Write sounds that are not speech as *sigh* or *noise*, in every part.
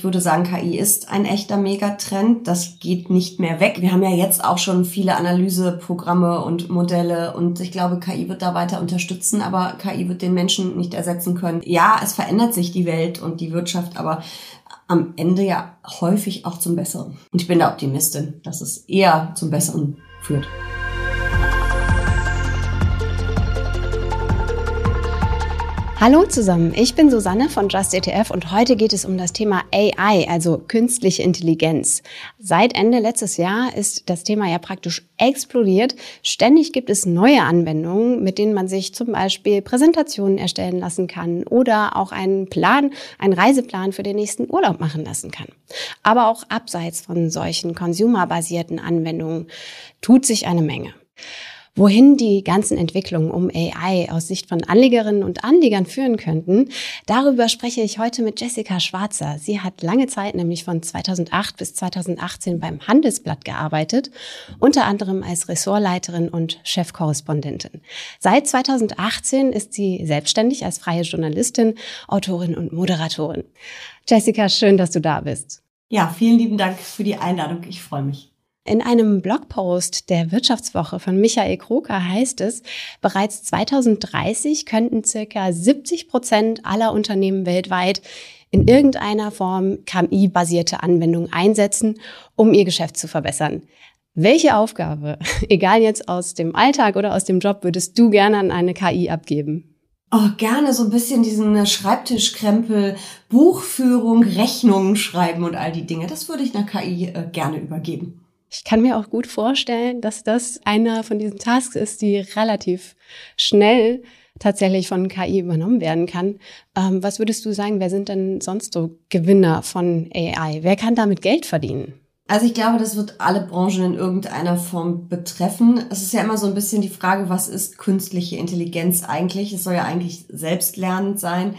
ich würde sagen, KI ist ein echter Megatrend. Das geht nicht mehr weg. Wir haben ja jetzt auch schon viele Analyseprogramme und Modelle und ich glaube, KI wird da weiter unterstützen, aber KI wird den Menschen nicht ersetzen können. Ja, es verändert sich die Welt und die Wirtschaft, aber am Ende ja häufig auch zum Besseren. Und ich bin da Optimistin, dass es eher zum Besseren führt. Hallo zusammen, ich bin Susanne von Just ETF und heute geht es um das Thema AI, also künstliche Intelligenz. Seit Ende letztes Jahr ist das Thema ja praktisch explodiert. Ständig gibt es neue Anwendungen, mit denen man sich zum Beispiel Präsentationen erstellen lassen kann oder auch einen Plan, einen Reiseplan für den nächsten Urlaub machen lassen kann. Aber auch abseits von solchen consumerbasierten Anwendungen tut sich eine Menge. Wohin die ganzen Entwicklungen um AI aus Sicht von Anlegerinnen und Anlegern führen könnten, darüber spreche ich heute mit Jessica Schwarzer. Sie hat lange Zeit, nämlich von 2008 bis 2018 beim Handelsblatt gearbeitet, unter anderem als Ressortleiterin und Chefkorrespondentin. Seit 2018 ist sie selbstständig als freie Journalistin, Autorin und Moderatorin. Jessica, schön, dass du da bist. Ja, vielen lieben Dank für die Einladung. Ich freue mich. In einem Blogpost der Wirtschaftswoche von Michael Kroker heißt es, bereits 2030 könnten circa 70 Prozent aller Unternehmen weltweit in irgendeiner Form KI-basierte Anwendungen einsetzen, um ihr Geschäft zu verbessern. Welche Aufgabe, *laughs* egal jetzt aus dem Alltag oder aus dem Job, würdest du gerne an eine KI abgeben? Oh, gerne so ein bisschen diesen Schreibtischkrempel, Buchführung, Rechnungen schreiben und all die Dinge. Das würde ich einer KI äh, gerne übergeben. Ich kann mir auch gut vorstellen, dass das einer von diesen Tasks ist, die relativ schnell tatsächlich von KI übernommen werden kann. Ähm, was würdest du sagen, wer sind denn sonst so Gewinner von AI? Wer kann damit Geld verdienen? Also ich glaube, das wird alle Branchen in irgendeiner Form betreffen. Es ist ja immer so ein bisschen die Frage, was ist künstliche Intelligenz eigentlich? Es soll ja eigentlich selbstlernend sein.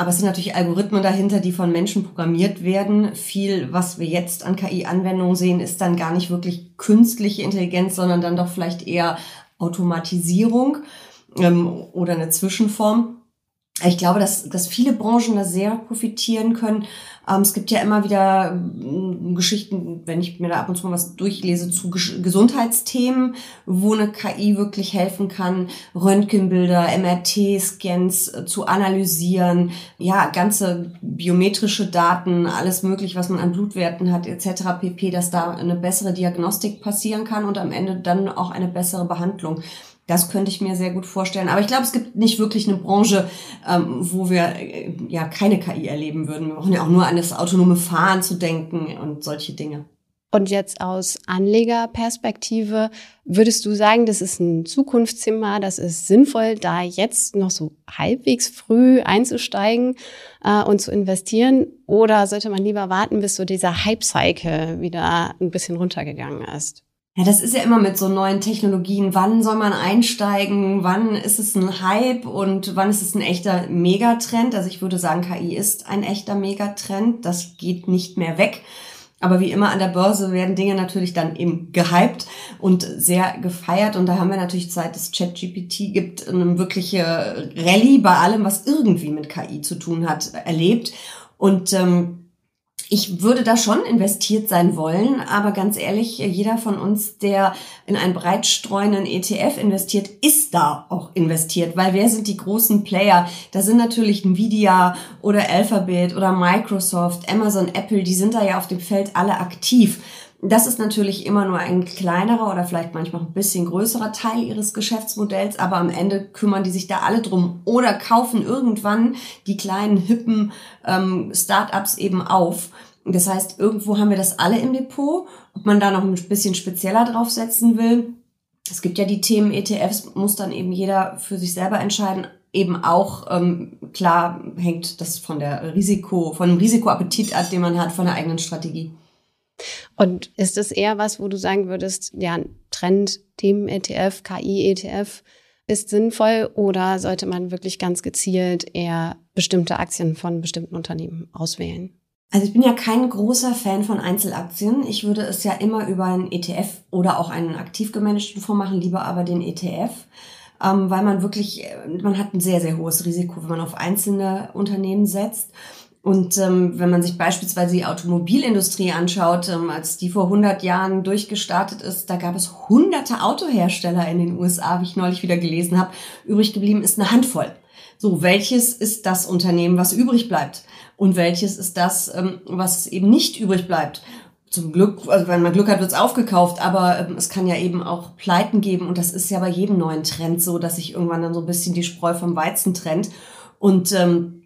Aber es sind natürlich Algorithmen dahinter, die von Menschen programmiert werden. Viel, was wir jetzt an KI-Anwendungen sehen, ist dann gar nicht wirklich künstliche Intelligenz, sondern dann doch vielleicht eher Automatisierung ähm, oder eine Zwischenform. Ich glaube, dass, dass viele Branchen da sehr profitieren können. Ähm, es gibt ja immer wieder äh, Geschichten, wenn ich mir da ab und zu mal was durchlese, zu Ges Gesundheitsthemen, wo eine KI wirklich helfen kann, Röntgenbilder, MRT-Scans äh, zu analysieren, ja, ganze biometrische Daten, alles mögliche, was man an Blutwerten hat, etc. pp., dass da eine bessere Diagnostik passieren kann und am Ende dann auch eine bessere Behandlung. Das könnte ich mir sehr gut vorstellen. Aber ich glaube, es gibt nicht wirklich eine Branche, ähm, wo wir äh, ja keine KI erleben würden. Wir brauchen ja auch nur an das autonome Fahren zu denken und solche Dinge. Und jetzt aus Anlegerperspektive, würdest du sagen, das ist ein Zukunftsthema, das ist sinnvoll, da jetzt noch so halbwegs früh einzusteigen äh, und zu investieren? Oder sollte man lieber warten, bis so dieser Hype-Cycle wieder ein bisschen runtergegangen ist? Ja, das ist ja immer mit so neuen Technologien. Wann soll man einsteigen? Wann ist es ein Hype und wann ist es ein echter Megatrend? Also ich würde sagen, KI ist ein echter Megatrend. Das geht nicht mehr weg. Aber wie immer an der Börse werden Dinge natürlich dann eben gehypt und sehr gefeiert. Und da haben wir natürlich seit es ChatGPT gibt eine wirkliche Rallye bei allem, was irgendwie mit KI zu tun hat, erlebt. Und ähm, ich würde da schon investiert sein wollen, aber ganz ehrlich, jeder von uns, der in einen breitstreuenden ETF investiert, ist da auch investiert, weil wer sind die großen Player? Da sind natürlich Nvidia oder Alphabet oder Microsoft, Amazon, Apple, die sind da ja auf dem Feld alle aktiv. Das ist natürlich immer nur ein kleinerer oder vielleicht manchmal ein bisschen größerer Teil ihres Geschäftsmodells, aber am Ende kümmern die sich da alle drum oder kaufen irgendwann die kleinen hippen ähm, Startups eben auf. Das heißt, irgendwo haben wir das alle im Depot. Ob man da noch ein bisschen spezieller draufsetzen will. Es gibt ja die Themen ETFs, muss dann eben jeder für sich selber entscheiden. Eben auch ähm, klar hängt das von der Risiko, von dem Risikoappetit ab, den man hat, von der eigenen Strategie. Und ist es eher was, wo du sagen würdest, ja, Trend, Themen-ETF, KI-ETF ist sinnvoll oder sollte man wirklich ganz gezielt eher bestimmte Aktien von bestimmten Unternehmen auswählen? Also ich bin ja kein großer Fan von Einzelaktien. Ich würde es ja immer über einen ETF oder auch einen aktiv gemanagten Fonds machen, lieber aber den ETF, ähm, weil man wirklich, man hat ein sehr, sehr hohes Risiko, wenn man auf einzelne Unternehmen setzt. Und ähm, wenn man sich beispielsweise die Automobilindustrie anschaut, ähm, als die vor 100 Jahren durchgestartet ist, da gab es hunderte Autohersteller in den USA, wie ich neulich wieder gelesen habe. Übrig geblieben ist eine Handvoll. So, welches ist das Unternehmen, was übrig bleibt? Und welches ist das, ähm, was eben nicht übrig bleibt? Zum Glück, also wenn man Glück hat, wird's aufgekauft, aber ähm, es kann ja eben auch Pleiten geben und das ist ja bei jedem neuen Trend so, dass sich irgendwann dann so ein bisschen die Spreu vom Weizen trennt. Und ähm,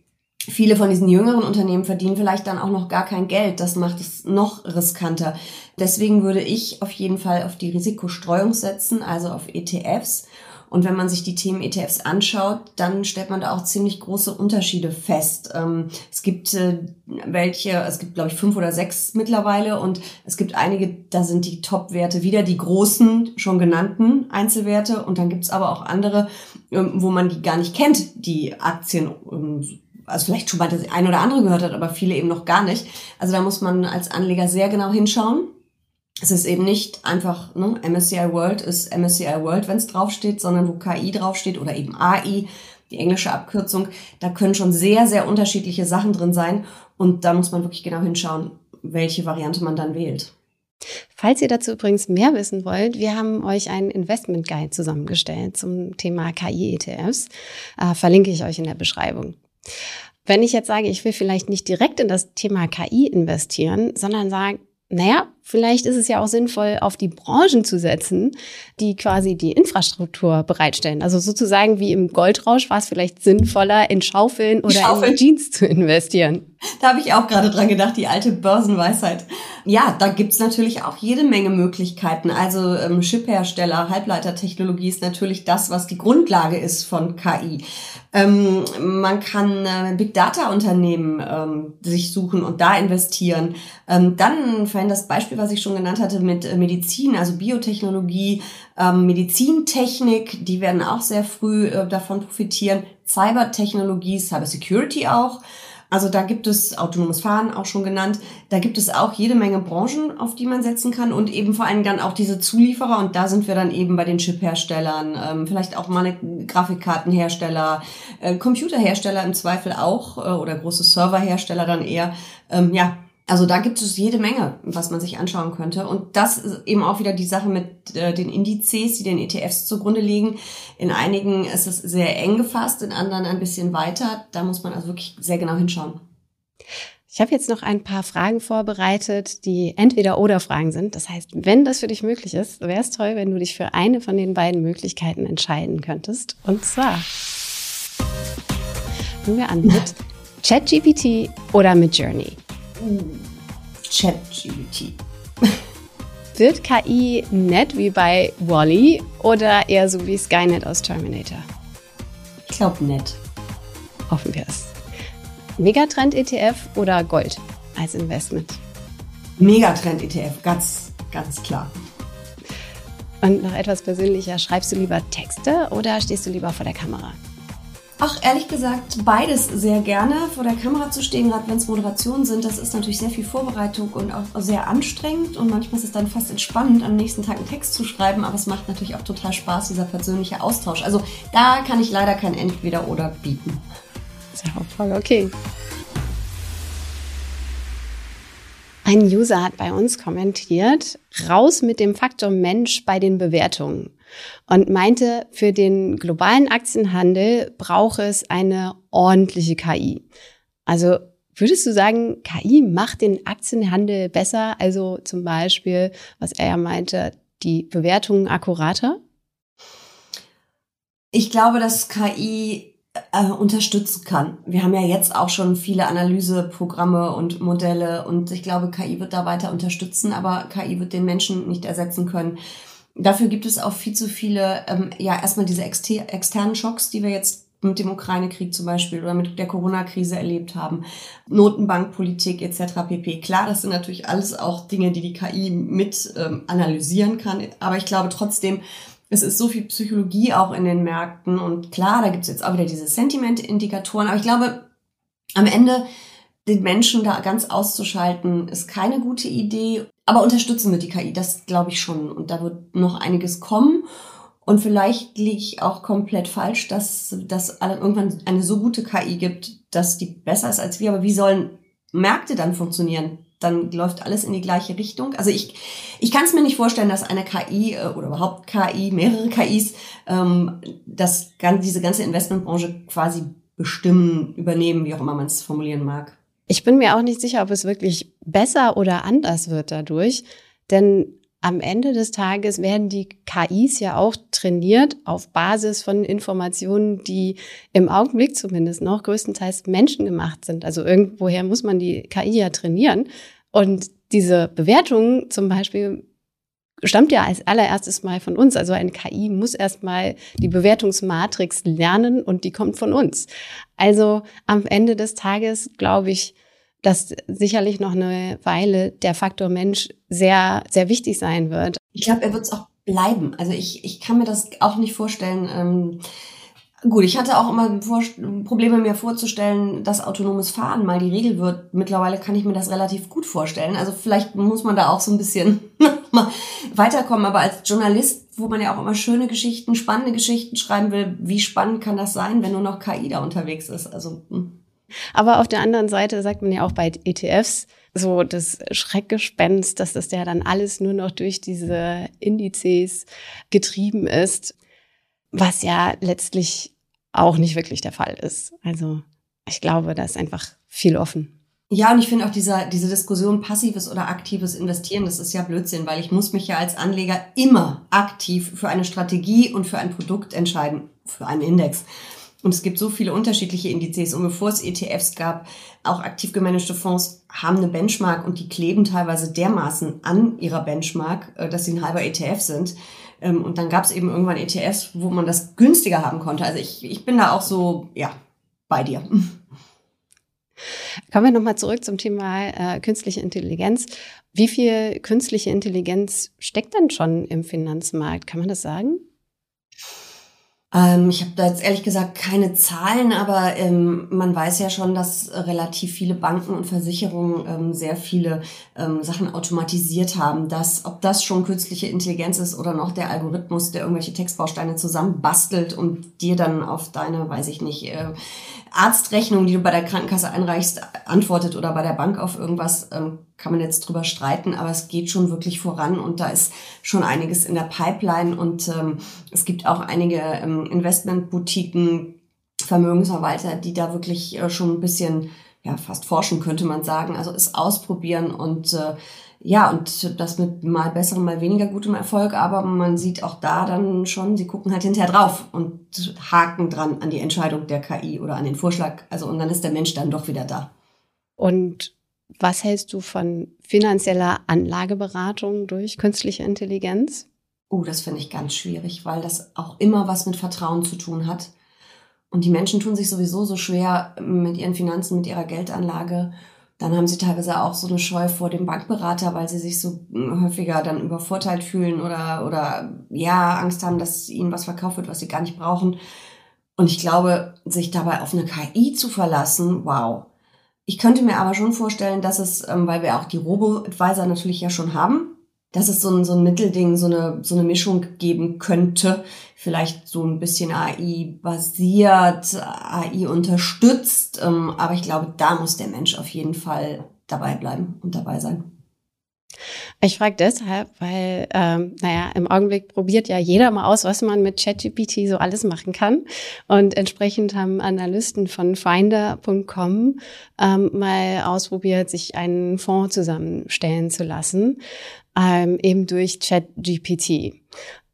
Viele von diesen jüngeren Unternehmen verdienen vielleicht dann auch noch gar kein Geld. Das macht es noch riskanter. Deswegen würde ich auf jeden Fall auf die Risikostreuung setzen, also auf ETFs. Und wenn man sich die Themen ETFs anschaut, dann stellt man da auch ziemlich große Unterschiede fest. Ähm, es gibt äh, welche, es gibt glaube ich fünf oder sechs mittlerweile und es gibt einige, da sind die Top-Werte wieder die großen, schon genannten Einzelwerte und dann gibt es aber auch andere, ähm, wo man die gar nicht kennt, die Aktien ähm, also vielleicht schon mal das ein oder andere gehört hat, aber viele eben noch gar nicht. Also da muss man als Anleger sehr genau hinschauen. Es ist eben nicht einfach, ne, MSCI World ist MSCI World, wenn es draufsteht, sondern wo KI draufsteht oder eben AI, die englische Abkürzung. Da können schon sehr, sehr unterschiedliche Sachen drin sein. Und da muss man wirklich genau hinschauen, welche Variante man dann wählt. Falls ihr dazu übrigens mehr wissen wollt, wir haben euch einen Investment Guide zusammengestellt zum Thema KI-ETFs. Äh, verlinke ich euch in der Beschreibung. Wenn ich jetzt sage, ich will vielleicht nicht direkt in das Thema KI investieren, sondern sage, naja, vielleicht ist es ja auch sinnvoll, auf die Branchen zu setzen, die quasi die Infrastruktur bereitstellen. Also sozusagen wie im Goldrausch war es vielleicht sinnvoller, in Schaufeln oder Schaufeln. in Jeans zu investieren. Da habe ich auch gerade dran gedacht, die alte Börsenweisheit. Ja, da gibt's natürlich auch jede Menge Möglichkeiten. Also ähm, Chiphersteller, Halbleitertechnologie ist natürlich das, was die Grundlage ist von KI. Ähm, man kann äh, Big Data Unternehmen ähm, sich suchen und da investieren. Ähm, dann vorhin das Beispiel, was ich schon genannt hatte mit äh, Medizin, also Biotechnologie, ähm, Medizintechnik, die werden auch sehr früh äh, davon profitieren. Cybertechnologie, Cybersecurity auch. Also da gibt es autonomes Fahren auch schon genannt. Da gibt es auch jede Menge Branchen, auf die man setzen kann und eben vor allem dann auch diese Zulieferer. Und da sind wir dann eben bei den Chip-Herstellern, ähm, vielleicht auch mal eine Grafikkartenhersteller, äh, Computerhersteller im Zweifel auch äh, oder große Serverhersteller dann eher. Ähm, ja, also da gibt es jede Menge, was man sich anschauen könnte. Und das ist eben auch wieder die Sache mit äh, den Indizes, die den ETFs zugrunde liegen. In einigen ist es sehr eng gefasst, in anderen ein bisschen weiter. Da muss man also wirklich sehr genau hinschauen. Ich habe jetzt noch ein paar Fragen vorbereitet, die entweder oder Fragen sind. Das heißt, wenn das für dich möglich ist, wäre es toll, wenn du dich für eine von den beiden Möglichkeiten entscheiden könntest. Und zwar fangen wir an mit *laughs* ChatGPT oder mit Journey. ChatGPT. Wird KI nett wie bei Wally oder eher so wie Skynet aus Terminator? Ich glaube nett. Hoffen wir es. Megatrend ETF oder Gold als Investment? Megatrend ETF, ganz, ganz klar. Und noch etwas persönlicher, schreibst du lieber Texte oder stehst du lieber vor der Kamera? Ach, ehrlich gesagt, beides sehr gerne. Vor der Kamera zu stehen, gerade wenn es Moderationen sind, das ist natürlich sehr viel Vorbereitung und auch sehr anstrengend. Und manchmal ist es dann fast entspannend, am nächsten Tag einen Text zu schreiben. Aber es macht natürlich auch total Spaß, dieser persönliche Austausch. Also da kann ich leider kein Entweder-Oder bieten. Sehr voll okay. Ein User hat bei uns kommentiert, raus mit dem Faktor Mensch bei den Bewertungen und meinte, für den globalen Aktienhandel brauche es eine ordentliche KI. Also würdest du sagen, KI macht den Aktienhandel besser? Also zum Beispiel, was er ja meinte, die Bewertungen akkurater? Ich glaube, dass KI äh, unterstützen kann. Wir haben ja jetzt auch schon viele Analyseprogramme und Modelle und ich glaube, KI wird da weiter unterstützen, aber KI wird den Menschen nicht ersetzen können. Dafür gibt es auch viel zu viele, ähm, ja, erstmal diese exter externen Schocks, die wir jetzt mit dem Ukraine-Krieg zum Beispiel oder mit der Corona-Krise erlebt haben, Notenbankpolitik etc. pp. Klar, das sind natürlich alles auch Dinge, die die KI mit ähm, analysieren kann, aber ich glaube trotzdem, es ist so viel Psychologie auch in den Märkten und klar, da gibt es jetzt auch wieder diese Sentiment-Indikatoren, aber ich glaube, am Ende den Menschen da ganz auszuschalten, ist keine gute Idee. Aber unterstützen wir die KI, das glaube ich schon. Und da wird noch einiges kommen. Und vielleicht liege ich auch komplett falsch, dass dass irgendwann eine so gute KI gibt, dass die besser ist als wir, aber wie sollen Märkte dann funktionieren? Dann läuft alles in die gleiche Richtung. Also ich, ich kann es mir nicht vorstellen, dass eine KI äh, oder überhaupt KI, mehrere KIs, ähm, das, diese ganze Investmentbranche quasi bestimmen, übernehmen, wie auch immer man es formulieren mag. Ich bin mir auch nicht sicher, ob es wirklich besser oder anders wird dadurch. Denn am Ende des Tages werden die KIs ja auch trainiert auf Basis von Informationen, die im Augenblick zumindest noch größtenteils menschengemacht sind. Also irgendwoher muss man die KI ja trainieren. Und diese Bewertung zum Beispiel stammt ja als allererstes mal von uns. Also eine KI muss erstmal die Bewertungsmatrix lernen und die kommt von uns. Also am Ende des Tages glaube ich, dass sicherlich noch eine Weile der Faktor Mensch sehr, sehr wichtig sein wird. Ich glaube, er wird es auch bleiben. Also ich, ich kann mir das auch nicht vorstellen. Ähm Gut, ich hatte auch immer Probleme mir vorzustellen, dass autonomes Fahren mal die Regel wird. Mittlerweile kann ich mir das relativ gut vorstellen. Also vielleicht muss man da auch so ein bisschen *laughs* weiterkommen. Aber als Journalist, wo man ja auch immer schöne Geschichten, spannende Geschichten schreiben will, wie spannend kann das sein, wenn nur noch KI da unterwegs ist? Also hm. Aber auf der anderen Seite sagt man ja auch bei ETFs, so das Schreckgespenst, dass das ja dann alles nur noch durch diese Indizes getrieben ist, was ja letztlich auch nicht wirklich der Fall ist. Also ich glaube, da ist einfach viel offen. Ja, und ich finde auch diese, diese Diskussion passives oder aktives Investieren, das ist ja Blödsinn, weil ich muss mich ja als Anleger immer aktiv für eine Strategie und für ein Produkt entscheiden, für einen Index. Und es gibt so viele unterschiedliche Indizes. Und bevor es ETFs gab, auch aktiv gemanagte Fonds haben eine Benchmark und die kleben teilweise dermaßen an ihrer Benchmark, äh, dass sie ein halber ETF sind. Ähm, und dann gab es eben irgendwann ETFs, wo man das günstiger haben konnte. Also ich, ich bin da auch so, ja, bei dir. Kommen wir nochmal zurück zum Thema äh, künstliche Intelligenz. Wie viel künstliche Intelligenz steckt denn schon im Finanzmarkt? Kann man das sagen? Ähm, ich habe da jetzt ehrlich gesagt keine Zahlen, aber ähm, man weiß ja schon, dass relativ viele Banken und Versicherungen ähm, sehr viele ähm, Sachen automatisiert haben. Dass, ob das schon künstliche Intelligenz ist oder noch der Algorithmus, der irgendwelche Textbausteine zusammenbastelt und dir dann auf deine, weiß ich nicht, äh, Arztrechnung, die du bei der Krankenkasse einreichst, antwortet oder bei der Bank auf irgendwas, ähm, kann man jetzt drüber streiten, aber es geht schon wirklich voran und da ist schon einiges in der Pipeline und ähm, es gibt auch einige ähm, Investmentboutiquen, Vermögensverwalter, die da wirklich äh, schon ein bisschen, ja, fast forschen könnte man sagen, also es ausprobieren und äh, ja, und das mit mal besserem, mal weniger gutem Erfolg, aber man sieht auch da dann schon, sie gucken halt hinterher drauf und haken dran an die Entscheidung der KI oder an den Vorschlag. Also, und dann ist der Mensch dann doch wieder da. Und was hältst du von finanzieller Anlageberatung durch künstliche Intelligenz? Oh, das finde ich ganz schwierig, weil das auch immer was mit Vertrauen zu tun hat. Und die Menschen tun sich sowieso so schwer mit ihren Finanzen, mit ihrer Geldanlage. Dann haben sie teilweise auch so eine Scheu vor dem Bankberater, weil sie sich so häufiger dann übervorteilt fühlen oder, oder ja, Angst haben, dass ihnen was verkauft wird, was sie gar nicht brauchen. Und ich glaube, sich dabei auf eine KI zu verlassen, wow. Ich könnte mir aber schon vorstellen, dass es, ähm, weil wir auch die Robo-Advisor natürlich ja schon haben, dass es so ein, so ein Mittelding, so eine, so eine Mischung geben könnte. Vielleicht so ein bisschen AI-basiert, AI unterstützt. Ähm, aber ich glaube, da muss der Mensch auf jeden Fall dabei bleiben und dabei sein. Ich frage deshalb, weil, ähm, naja, im Augenblick probiert ja jeder mal aus, was man mit ChatGPT so alles machen kann. Und entsprechend haben Analysten von Finder.com ähm, mal ausprobiert, sich einen Fonds zusammenstellen zu lassen, ähm, eben durch ChatGPT.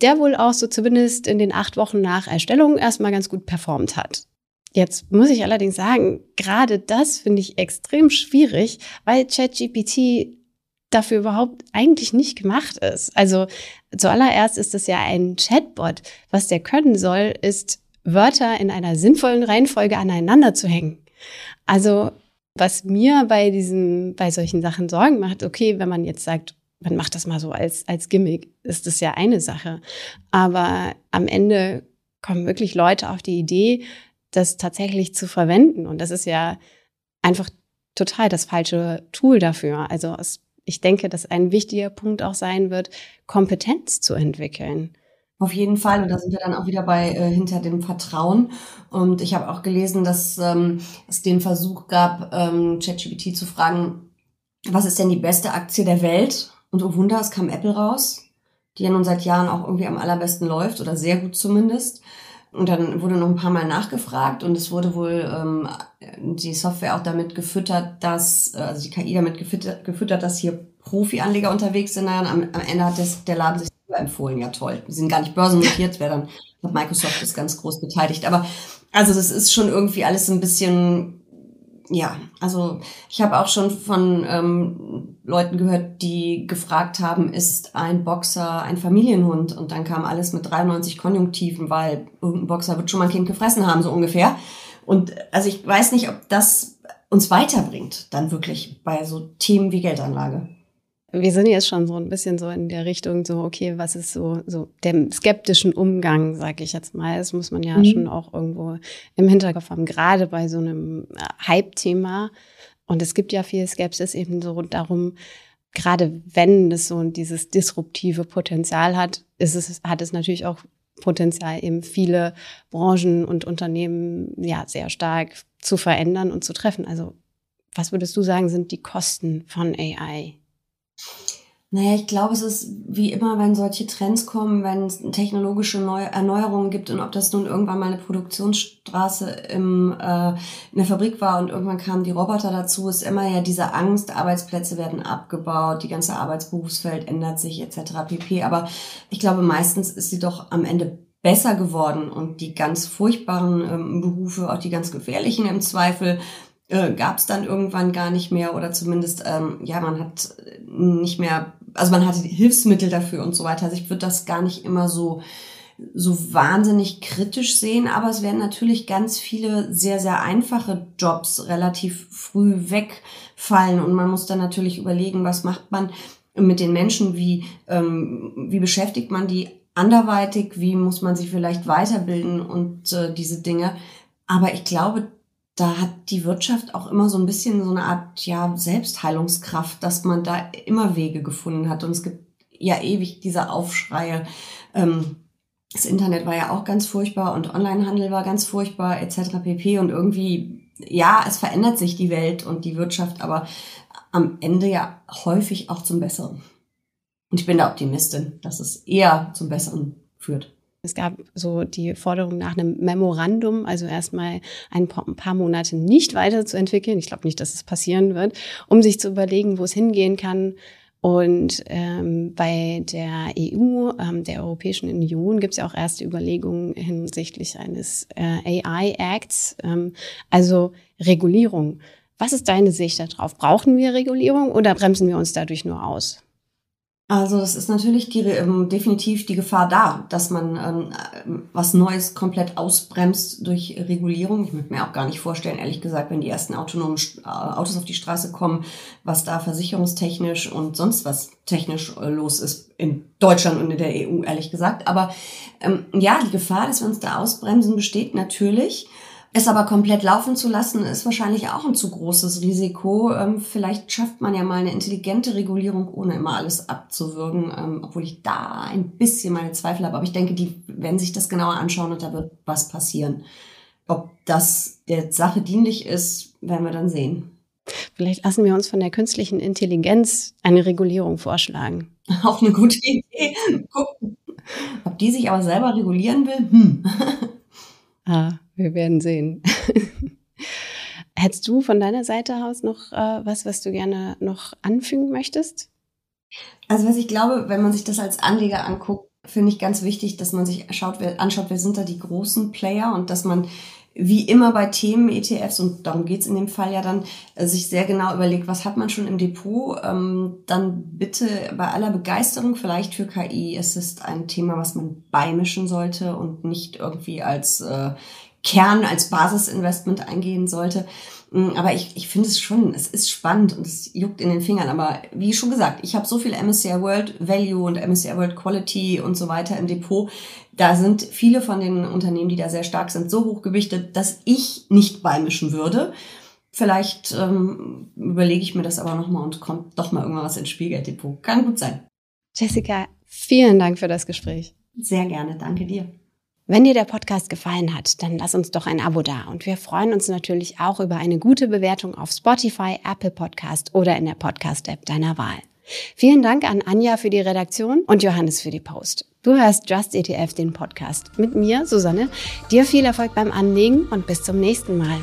Der wohl auch so zumindest in den acht Wochen nach Erstellung erstmal ganz gut performt hat. Jetzt muss ich allerdings sagen, gerade das finde ich extrem schwierig, weil ChatGPT dafür überhaupt eigentlich nicht gemacht ist. Also zuallererst ist es ja ein Chatbot. Was der können soll, ist Wörter in einer sinnvollen Reihenfolge aneinander zu hängen. Also was mir bei diesen, bei solchen Sachen Sorgen macht, okay, wenn man jetzt sagt, man macht das mal so als, als Gimmick, ist das ja eine Sache. Aber am Ende kommen wirklich Leute auf die Idee, das tatsächlich zu verwenden. Und das ist ja einfach total das falsche Tool dafür. Also es ich denke, dass ein wichtiger Punkt auch sein wird, Kompetenz zu entwickeln. Auf jeden Fall. Und da sind wir dann auch wieder bei äh, hinter dem Vertrauen. Und ich habe auch gelesen, dass ähm, es den Versuch gab, ähm, ChatGPT zu fragen, was ist denn die beste Aktie der Welt? Und oh Wunder, es kam Apple raus, die ja nun seit Jahren auch irgendwie am allerbesten läuft oder sehr gut zumindest. Und dann wurde noch ein paar Mal nachgefragt und es wurde wohl ähm, die Software auch damit gefüttert, dass, äh, also die KI damit gefüttert, gefüttert dass hier Profi-Anleger unterwegs sind. Am, am Ende hat das, der Laden sich empfohlen. Ja, toll. Die sind gar nicht börsennotiert, wäre dann, Microsoft ist ganz groß beteiligt. Aber also das ist schon irgendwie alles ein bisschen, ja, also ich habe auch schon von ähm, Leuten gehört, die gefragt haben, ist ein Boxer ein Familienhund? Und dann kam alles mit 93 Konjunktiven, weil irgendein Boxer wird schon mal ein Kind gefressen haben, so ungefähr. Und also ich weiß nicht, ob das uns weiterbringt, dann wirklich bei so Themen wie Geldanlage wir sind jetzt schon so ein bisschen so in der Richtung so, okay, was ist so, so dem skeptischen Umgang, sage ich jetzt mal. Das muss man ja mhm. schon auch irgendwo im Hinterkopf haben, gerade bei so einem äh, Hype-Thema. Und es gibt ja viel Skepsis eben so darum, gerade wenn es so dieses disruptive Potenzial hat, ist es, hat es natürlich auch Potenzial, eben viele Branchen und Unternehmen ja sehr stark zu verändern und zu treffen. Also was würdest du sagen, sind die Kosten von AI? Naja, ich glaube, es ist wie immer, wenn solche Trends kommen, wenn es technologische Neu Erneuerungen gibt und ob das nun irgendwann mal eine Produktionsstraße im, äh, in der Fabrik war und irgendwann kamen die Roboter dazu, ist immer ja diese Angst, Arbeitsplätze werden abgebaut, die ganze Arbeitsberufsfeld ändert sich etc. pp. Aber ich glaube, meistens ist sie doch am Ende besser geworden und die ganz furchtbaren ähm, Berufe, auch die ganz gefährlichen im Zweifel, äh, gab es dann irgendwann gar nicht mehr oder zumindest, ähm, ja, man hat nicht mehr, also man hatte Hilfsmittel dafür und so weiter. Also ich würde das gar nicht immer so so wahnsinnig kritisch sehen, aber es werden natürlich ganz viele sehr, sehr einfache Jobs relativ früh wegfallen und man muss dann natürlich überlegen, was macht man mit den Menschen, wie, ähm, wie beschäftigt man die anderweitig, wie muss man sich vielleicht weiterbilden und äh, diese Dinge. Aber ich glaube, da hat die Wirtschaft auch immer so ein bisschen so eine Art ja, Selbstheilungskraft, dass man da immer Wege gefunden hat. Und es gibt ja ewig diese Aufschreie. Ähm, das Internet war ja auch ganz furchtbar und Onlinehandel war ganz furchtbar etc. pp. Und irgendwie, ja, es verändert sich die Welt und die Wirtschaft, aber am Ende ja häufig auch zum Besseren. Und ich bin da Optimistin, dass es eher zum Besseren führt. Es gab so die Forderung nach einem Memorandum, also erstmal ein paar Monate nicht weiterzuentwickeln. Ich glaube nicht, dass es passieren wird, um sich zu überlegen, wo es hingehen kann. Und ähm, bei der EU, ähm, der Europäischen Union, gibt es ja auch erste Überlegungen hinsichtlich eines äh, AI-Acts, ähm, also Regulierung. Was ist deine Sicht darauf? Brauchen wir Regulierung oder bremsen wir uns dadurch nur aus? Also es ist natürlich die, ähm, definitiv die Gefahr da, dass man ähm, was Neues komplett ausbremst durch Regulierung. Ich möchte mir auch gar nicht vorstellen, ehrlich gesagt, wenn die ersten autonomen äh, Autos auf die Straße kommen, was da versicherungstechnisch und sonst was technisch äh, los ist in Deutschland und in der EU, ehrlich gesagt. Aber ähm, ja, die Gefahr, dass wir uns da ausbremsen, besteht natürlich. Es aber komplett laufen zu lassen, ist wahrscheinlich auch ein zu großes Risiko. Ähm, vielleicht schafft man ja mal eine intelligente Regulierung, ohne immer alles abzuwürgen, ähm, obwohl ich da ein bisschen meine Zweifel habe. Aber ich denke, die werden sich das genauer anschauen und da wird was passieren. Ob das der Sache dienlich ist, werden wir dann sehen. Vielleicht lassen wir uns von der künstlichen Intelligenz eine Regulierung vorschlagen. *laughs* Auch eine gute Idee. Gucken. Ob die sich aber selber regulieren will? Hm. *laughs* ah, wir werden sehen. *laughs* Hättest du von deiner Seite aus noch äh, was, was du gerne noch anfügen möchtest? Also was ich glaube, wenn man sich das als Anleger anguckt, finde ich ganz wichtig, dass man sich schaut, wer, anschaut, wer sind da die großen Player und dass man wie immer bei Themen ETFs, und darum geht's in dem Fall ja dann, äh, sich sehr genau überlegt, was hat man schon im Depot, ähm, dann bitte bei aller Begeisterung vielleicht für KI, es ist ein Thema, was man beimischen sollte und nicht irgendwie als äh, Kern als Basisinvestment eingehen sollte. Mm, aber ich, ich finde es schon, es ist spannend und es juckt in den Fingern. Aber wie schon gesagt, ich habe so viel MSCI World Value und MSCI World Quality und so weiter im Depot. Da sind viele von den Unternehmen, die da sehr stark sind, so hochgewichtet, dass ich nicht beimischen würde. Vielleicht ähm, überlege ich mir das aber nochmal und kommt doch mal irgendwann was ins Spielgelddepot. Kann gut sein. Jessica, vielen Dank für das Gespräch. Sehr gerne, danke dir. Wenn dir der Podcast gefallen hat, dann lass uns doch ein Abo da. Und wir freuen uns natürlich auch über eine gute Bewertung auf Spotify, Apple Podcast oder in der Podcast-App deiner Wahl. Vielen Dank an Anja für die Redaktion und Johannes für die Post. Du hörst Just ETF, den Podcast. Mit mir, Susanne. Dir viel Erfolg beim Anlegen und bis zum nächsten Mal.